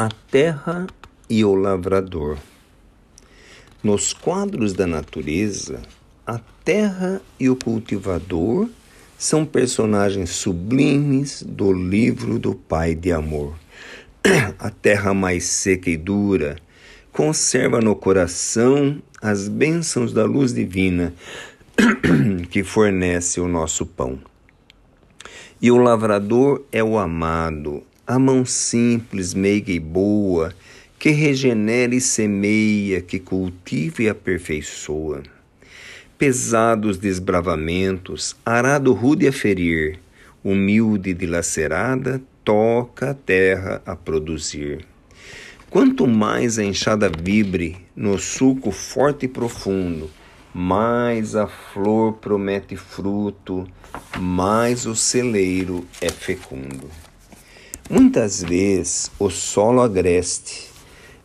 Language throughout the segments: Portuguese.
A terra e o lavrador. Nos quadros da natureza, a terra e o cultivador são personagens sublimes do livro do Pai de Amor. A terra mais seca e dura conserva no coração as bênçãos da luz divina que fornece o nosso pão. E o lavrador é o amado, a mão simples, meiga e boa, que regenera e semeia, que cultiva e aperfeiçoa. Pesados desbravamentos, arado rude a ferir, humilde e dilacerada, toca a terra a produzir. Quanto mais a enxada vibre no suco forte e profundo, mais a flor promete fruto, mais o celeiro é fecundo. Muitas vezes o solo agreste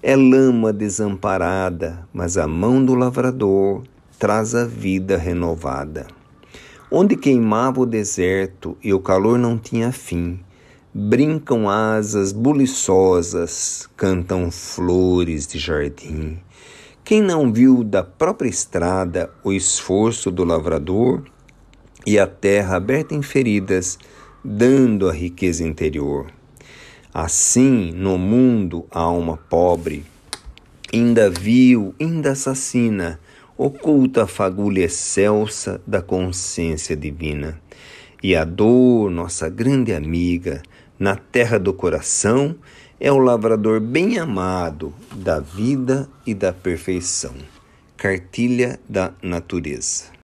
é lama desamparada, mas a mão do lavrador traz a vida renovada. Onde queimava o deserto e o calor não tinha fim, brincam asas buliçosas, cantam flores de jardim. Quem não viu da própria estrada o esforço do lavrador e a terra aberta em feridas, dando a riqueza interior? Assim, no mundo, a alma pobre, ainda vil, ainda assassina, oculta a fagulha excelsa da consciência divina. E a dor, nossa grande amiga, na terra do coração, é o lavrador bem amado da vida e da perfeição. Cartilha da Natureza.